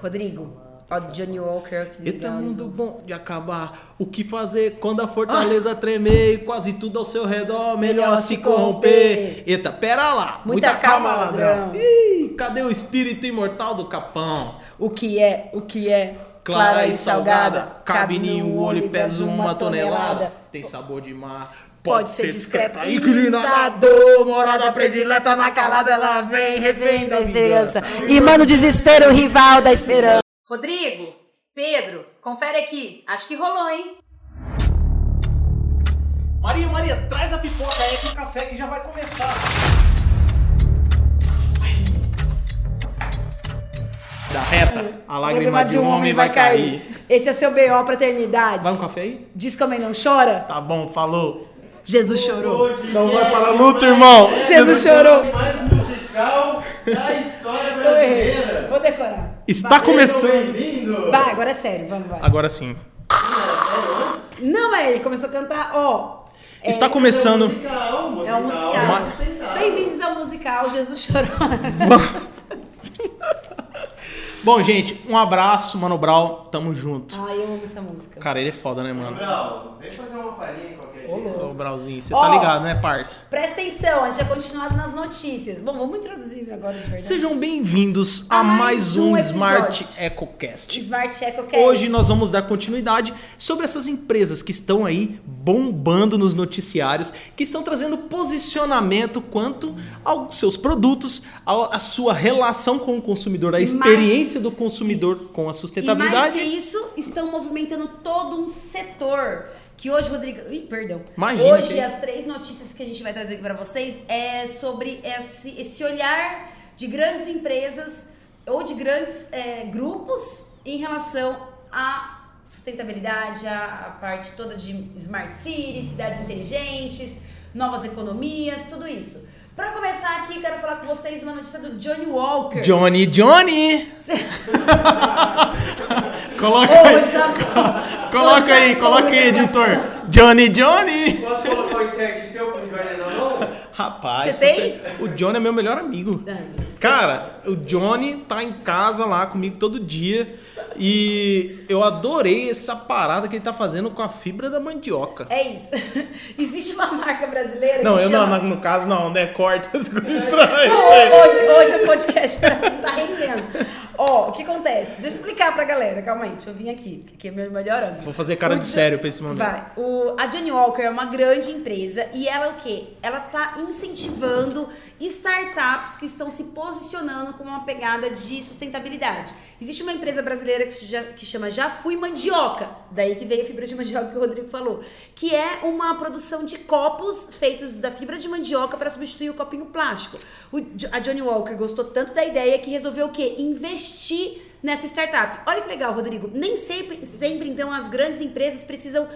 Rodrigo, ó, Johnny Walker aqui Eita, mundo bom de acabar. O que fazer quando a fortaleza tremer e quase tudo ao seu redor? Melhor, Melhor se corromper. corromper. Eita, pera lá. Muita calma, ladrão. Ih, cadê o espírito imortal do capão? O que é, o que é Clara e salgada, cabe em um olho e pesa uma tonelada. Tem sabor de mar. Pode ser discreta e e inclinador. Morada predileta na calada, ela vem, refém da esperança. E manda o desespero, o rival da esperança. Rodrigo, Pedro, confere aqui. Acho que rolou, hein? Maria, Maria, traz a pipoca aí que o café que já vai começar. Da reta, a lágrima de um homem vai cair. Esse é o seu B.O. pra eternidade. Vai um café aí? Diz que a mãe não chora? Tá bom, falou. Jesus chorou. Não vai para a luta, irmão. Jesus chorou. mais musical da história brasileira. Vou decorar. Está começando. Bem-vindo! Vai, agora é sério, vamos, vai. Agora sim. Não, mas ele começou a cantar, ó. é- Está começando. Musical, musical. É um musical. Uma- sustentável. Bem-vindos ao musical Jesus Chorou. Bom, gente, um abraço, Mano Brau. Tamo junto. Ai, eu amo essa música. Cara, ele é foda, né, mano? Brau, vem fazer uma palhinha qualquer Ô, Brauzinho, você tá ligado, né, parça? Presta atenção, a gente vai continuar nas notícias. Bom, vamos introduzir agora de verdade. Sejam bem-vindos a, A mais mais um um. Smart EcoCast. Smart EcoCast. Hoje nós vamos dar continuidade sobre essas empresas que estão aí bombando nos noticiários, que estão trazendo posicionamento quanto aos seus produtos, à sua relação com o consumidor, a experiência do consumidor com a E mais sustentabilidade. que isso, estão movimentando todo um setor. Que hoje, Rodrigo. Ih, perdão. Imagina Hoje, as três notícias que a gente vai trazer aqui pra vocês é sobre esse, esse olhar de grandes empresas ou de grandes é, grupos em relação à sustentabilidade, à, parte toda de smart cities, cidades inteligentes, novas economias, tudo isso. Pra começar aqui, quero falar com vocês uma notícia do Johnny Walker. Johnny, Johnny! coloca Ô, aí, tá- coloca tá aí, coloca aí, editor. Johnny, Johnny! Posso colocar o insert seu com o Johnny na mão? Rapaz, Você tem? o Johnny é meu melhor amigo. Ai, Cara, o Johnny tá em casa lá comigo todo dia e eu adorei essa parada que ele tá fazendo com a fibra da mandioca. É isso. Existe uma marca brasileira Não, que eu chama... não, no caso não, né? Corta as coisas estranhas. Hoje, hoje o podcast tá, tá rendendo. Ó, o que acontece? Deixa eu explicar pra galera, calma aí, deixa eu vir aqui, que é meu melhor amigo. Vou fazer cara O de sério pra esse momento. Vai. O, a Johnny Walker é uma grande empresa e ela o quê? Ela tá incentivando startups que estão se posicionando com uma pegada de sustentabilidade. Existe uma empresa brasileira que, já- que chama Já Fui Mandioca, daí que veio a fibra de mandioca que o Rodrigo falou, que é uma produção de copos feitos da fibra de mandioca para substituir o copinho plástico. O a Johnny Walker gostou tanto da ideia que resolveu o quê? Investir nessa startup. Olha que legal, Rodrigo. Nem sempre, sempre então, as grandes empresas precisam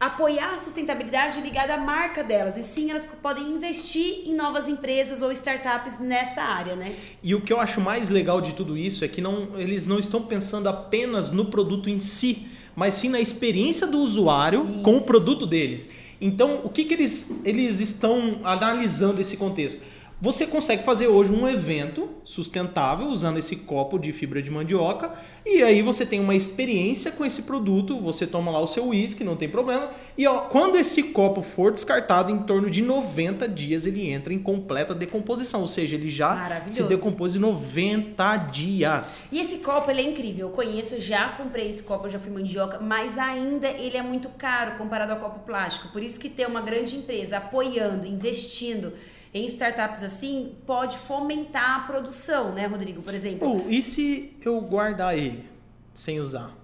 apoiar a sustentabilidade ligada à marca delas. E sim, elas podem investir em novas empresas ou startups nesta área, né? E o que eu acho mais legal de tudo isso é que não, eles não estão pensando apenas no produto em si, mas sim na experiência do usuário com o produto deles. Então, o que, que eles, eles estão analisando esse contexto? Você consegue fazer hoje um evento sustentável usando esse copo de fibra de mandioca e aí você tem uma experiência com esse produto, você toma lá o seu uísque, não tem problema. E ó, quando esse copo for descartado, em torno de 90 dias ele entra em completa decomposição, ou seja, ele já se decompôs em 90 dias. E esse copo, ele é incrível. Eu conheço, já comprei esse copo, já fui mandioca, mas ainda ele é muito caro comparado ao copo plástico. Por isso que ter uma grande empresa apoiando, investindo em startups assim, pode fomentar a produção, né, Rodrigo? Por exemplo. E se eu guardar ele sem usar?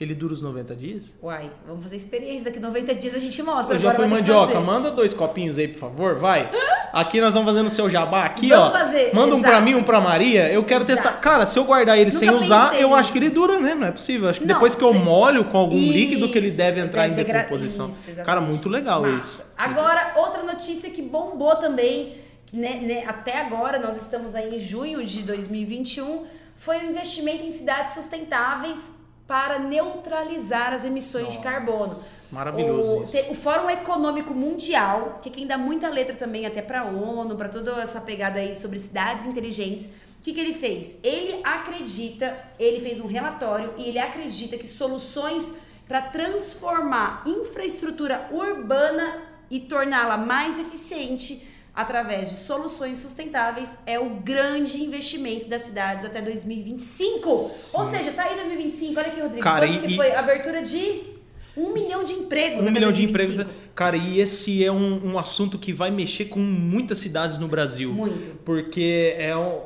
Ele dura os 90 dias? Uai, vamos fazer experiência. Daqui 90 dias a gente mostra. Eu já fui mandioca, fazer. manda dois copinhos aí, por favor, vai. Aqui nós vamos fazendo o seu jabá aqui, Vamos ó. fazer, Manda um pra exato. mim, um pra Maria. Eu quero Exato. testar. Cara, se eu guardar ele Nunca sem usar, eu acho que ele dura, né? Não é possível. Acho que Não, depois que eu sim. molho com algum líquido que ele Isso, deve entrar deve em degra- decomposição. Isso. Cara, muito legal Massa. isso. Agora, outra notícia que bombou também, né, né, até agora, nós estamos aí em junho de 2021, foi o investimento em cidades sustentáveis para neutralizar as emissões de carbono. Maravilhoso o, te- o Fórum Econômico Mundial, que quem dá muita letra também até para a ONU, para toda essa pegada aí sobre cidades inteligentes, o que, que ele fez? Ele acredita, ele fez um relatório e ele acredita que soluções para transformar infraestrutura urbana e torná-la mais eficiente através de soluções sustentáveis é o grande investimento das cidades até 2025. Ou seja, tá aí 2025, olha aqui, Rodrigo. Cara, Quanto e- que foi? Abertura de um milhão de empregos Um milhão de 2025. empregos. Cara, e esse é um, um assunto que vai mexer com muitas cidades no Brasil. Muito. Porque é um,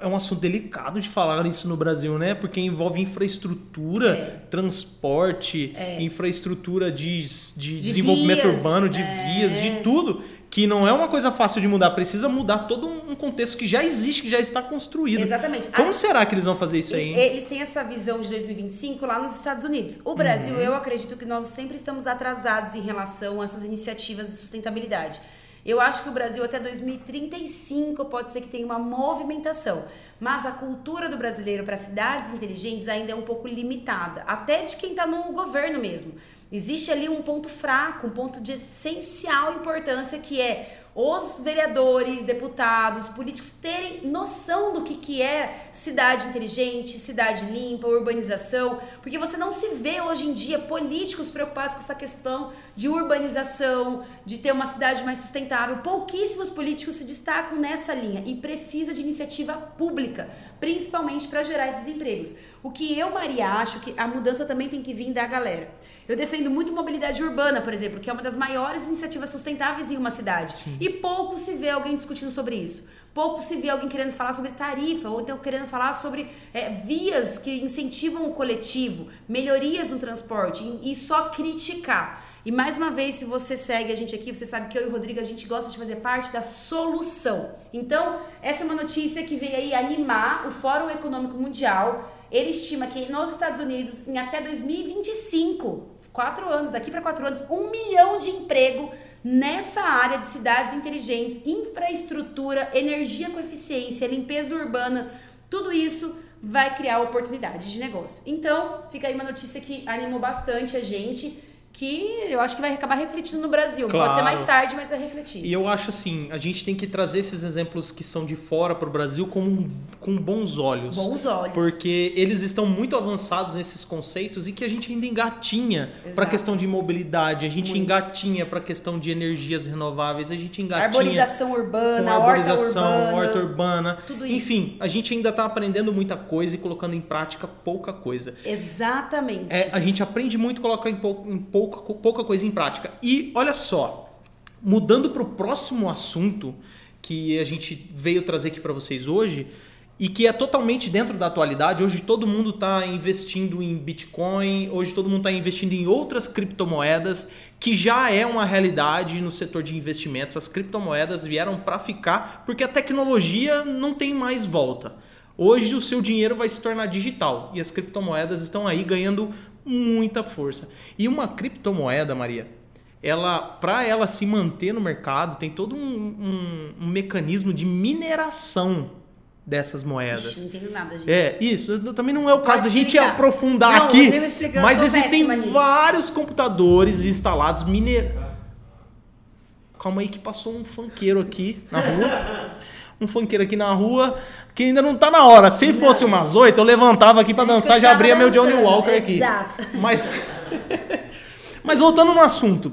é um assunto delicado de falar isso no Brasil, né? Porque envolve infraestrutura, É. transporte, infraestrutura de, de, De desenvolvimento vias, urbano, de é. vias, de tudo. Que não é uma coisa fácil de mudar. Precisa mudar todo um contexto que já existe, que já está construído. Exatamente. Como A- será que eles vão fazer isso aí? Hein? Eles têm essa visão de 2025 lá nos Estados Unidos. O Brasil, Uhum. eu acredito que nós sempre estamos atrasados em relação a essas iniciativas de sustentabilidade. Eu acho que o Brasil até 2035 pode ser que tenha uma movimentação, mas a cultura do brasileiro para cidades inteligentes ainda é um pouco limitada, até de quem está no governo mesmo. Existe ali um ponto fraco, um ponto de essencial importância que é os vereadores, deputados, políticos terem noção do que, que é cidade inteligente, cidade limpa, urbanização, porque você não se vê hoje em dia políticos preocupados com essa questão de urbanização, de ter uma cidade mais sustentável. Pouquíssimos políticos se destacam nessa linha e precisa de iniciativa pública, principalmente para gerar esses empregos. O que eu, Maria, acho que a mudança também tem que vir da galera. Eu defendo muito mobilidade urbana, por exemplo, que é uma das maiores iniciativas sustentáveis em uma cidade. E pouco se vê alguém discutindo sobre isso. Pouco se vê alguém querendo falar sobre tarifa, ou então querendo falar sobre é, vias que incentivam o coletivo, melhorias no transporte, e e só criticar. E mais uma vez, se você segue a gente aqui, você sabe que eu e o Rodrigo, a gente gosta de fazer parte da solução. Então, essa é uma notícia que veio aí animar o Fórum Econômico Mundial. Ele estima que nos Estados Unidos, em até 2025, quatro anos, daqui para quatro anos, um milhão de emprego nessa área de cidades inteligentes, infraestrutura, energia com eficiência, limpeza urbana, tudo isso vai criar oportunidades de negócio. Então, fica aí uma notícia que animou bastante a gente, que eu acho que vai acabar refletindo no Brasil. Pode ser Claro. mais tarde, mas vai refletir. E eu acho assim, a gente tem que trazer esses exemplos que são de fora para o Brasil com, com bons olhos. Bons olhos. Porque eles estão muito avançados nesses conceitos e que a gente ainda engatinha para a questão de mobilidade, a gente Muito. engatinha para a questão de energias renováveis, a gente engatinha Arborização urbana, horta arborização, urbana. horta urbana. tudo isso. Enfim, a gente ainda está aprendendo muita coisa e colocando em prática pouca coisa. Exatamente. É, a gente aprende muito e coloca em, pou- em pouca, pouca coisa em prática. E olha só, mudando para o próximo assunto que a gente veio trazer aqui para vocês hoje e que é totalmente dentro da atualidade. Hoje todo mundo está investindo em Bitcoin, hoje todo mundo está investindo em outras criptomoedas que já é uma realidade no setor de investimentos. As criptomoedas vieram para ficar porque a tecnologia não tem mais volta. Hoje o seu dinheiro vai se tornar digital e as criptomoedas estão aí ganhando muita força. E uma criptomoeda, Maria, ela para ela se manter no mercado tem todo um, um- um mecanismo de mineração dessas moedas. Ixi, não entendo nada, gente. É, isso. Também não é o caso da gente explicar. aprofundar Não, aqui. Mas existem nisso. vários computadores instalados miner... Calma aí que passou um funkeiro aqui na rua. Um funkeiro aqui na rua que ainda não tá na hora. Se fosse umas oito, eu levantava aqui que dançar, já abria meu Johnny dançando, Walker aqui. exato. Mas Mas voltando no assunto,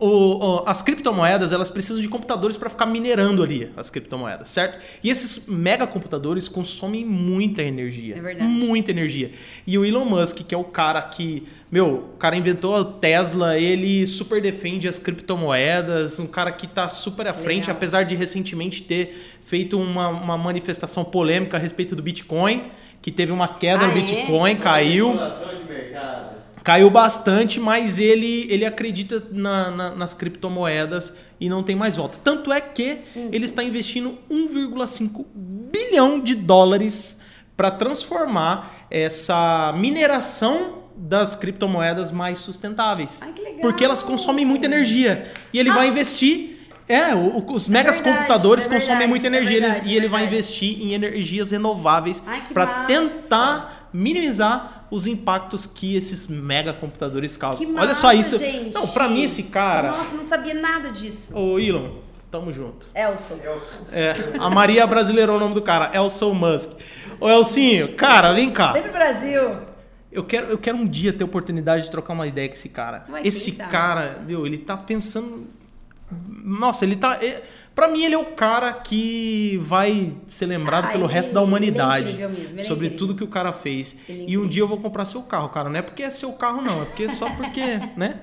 o- o- as criptomoedas elas precisam de computadores para ficar minerando ali as criptomoedas, certo? E esses megacomputadores consomem muita energia. É verdade. Muita energia. E o Elon Musk, que é o cara que, meu, o cara inventou a Tesla, ele super defende as criptomoedas, um cara que tá super à frente, Legal. apesar de recentemente ter feito uma, uma manifestação polêmica a respeito do Bitcoin, que teve uma queda Ah, no é? Bitcoin, caiu Manipulação de mercado. Caiu bastante, mas ele, ele acredita na- na- nas criptomoedas e não tem mais volta. Tanto é que ele está investindo 1,5 bilhão de dólares para transformar essa mineração das criptomoedas mais sustentáveis. Ai, que legal. Porque elas consomem muita energia. E ele Ah. vai investir. É, os megas verdade, computadores é consomem verdade, muita é energia eles- verdade, e ele é vai investir em energias renováveis para tentar minimizar os impactos que esses megacomputadores causam. Que Olha só isso. gente. Não, pra mim esse cara, Nossa, não sabia nada disso. ô Elon, Tamo junto. Elson. É, a Maria brasileirou o nome do cara, Elson Musk. Ô Elcinho, cara, vem cá. Vem pro Brasil. Eu quero, eu quero um dia ter oportunidade de trocar uma ideia com esse cara. Mas esse cara, meu, ele tá pensando. Nossa, ele tá. É, pra mim, ele é o cara que vai ser lembrado Ah, pelo resto da ele é humanidade. mesmo, ele é sobre incrível. tudo que o cara fez. É e um dia eu vou comprar seu carro, cara. Não é porque é seu carro, não. É porque só porque, né?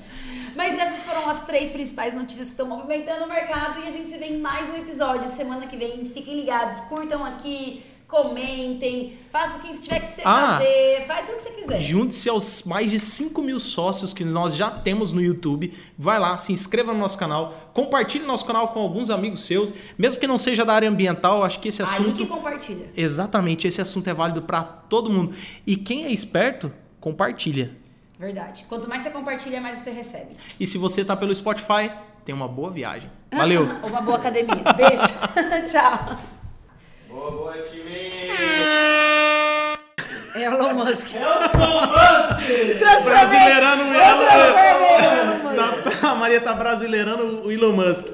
Mas essas foram as três principais notícias que estão movimentando o mercado e a gente se vê em mais um episódio semana que vem. Fiquem ligados, curtam aqui, comentem, faça o que tiver que Ah. fazer, faz tudo o que você quiser. Junte-se aos mais de 5 mil sócios que nós já temos no YouTube. Vai lá, se inscreva no nosso canal, compartilhe nosso canal com alguns amigos seus, mesmo que não seja da área ambiental. Acho que esse Aí assunto. que compartilha. Exatamente, esse assunto é válido para todo mundo. E quem é esperto, compartilha. Verdade. Quanto mais você compartilha, mais você recebe. E se você tá pelo Spotify, tem uma boa viagem. Valeu! Uma boa academia. Beijo. Tchau. Elon Musk. Elson Musk! Transformei. Brasileirando o Elon Musk. Tá- A Maria tá brasileirando o Elon Musk.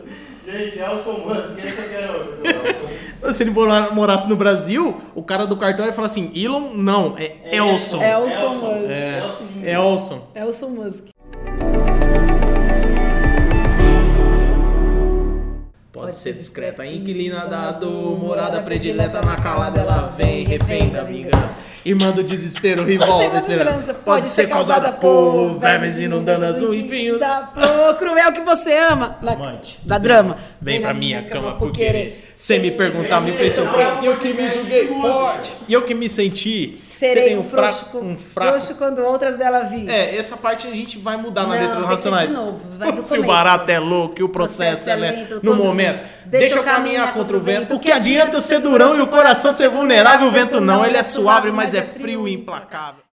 Gente, Elson Musk, esse eu quero. Elson. Se ele mora- morasse no Brasil, o cara do cartório ia falar assim: Elon, não, é Elson. Elson Musk. É, Elson. Elson. Elson Musk. Pode ser discreta, inquilina da dor, morada predileta na calada, ela vem, refém da vingança. Irmã do desespero, rival da Pode ser esperança. vingança, Pode ser causada por vermes inundando azul, enfim. Da flor cruel que você ama. Da, Amante. da drama. Vem pra minha cama por querer. Sem me perguntar, me fez sofrer. E eu que me julguei forte. E eu que me senti. Serei um frouxo, um fraco. frouxo quando outras dela vi. É, essa parte a gente vai mudar na letra do Racionais. de novo, vai do Se o barato é louco e o processo, é lento, no momento, deixa eu caminhar contra o vento. O que adianta ser durão e o coração ser vulnerável? O vento não, ele é suave, mas é frio e implacável.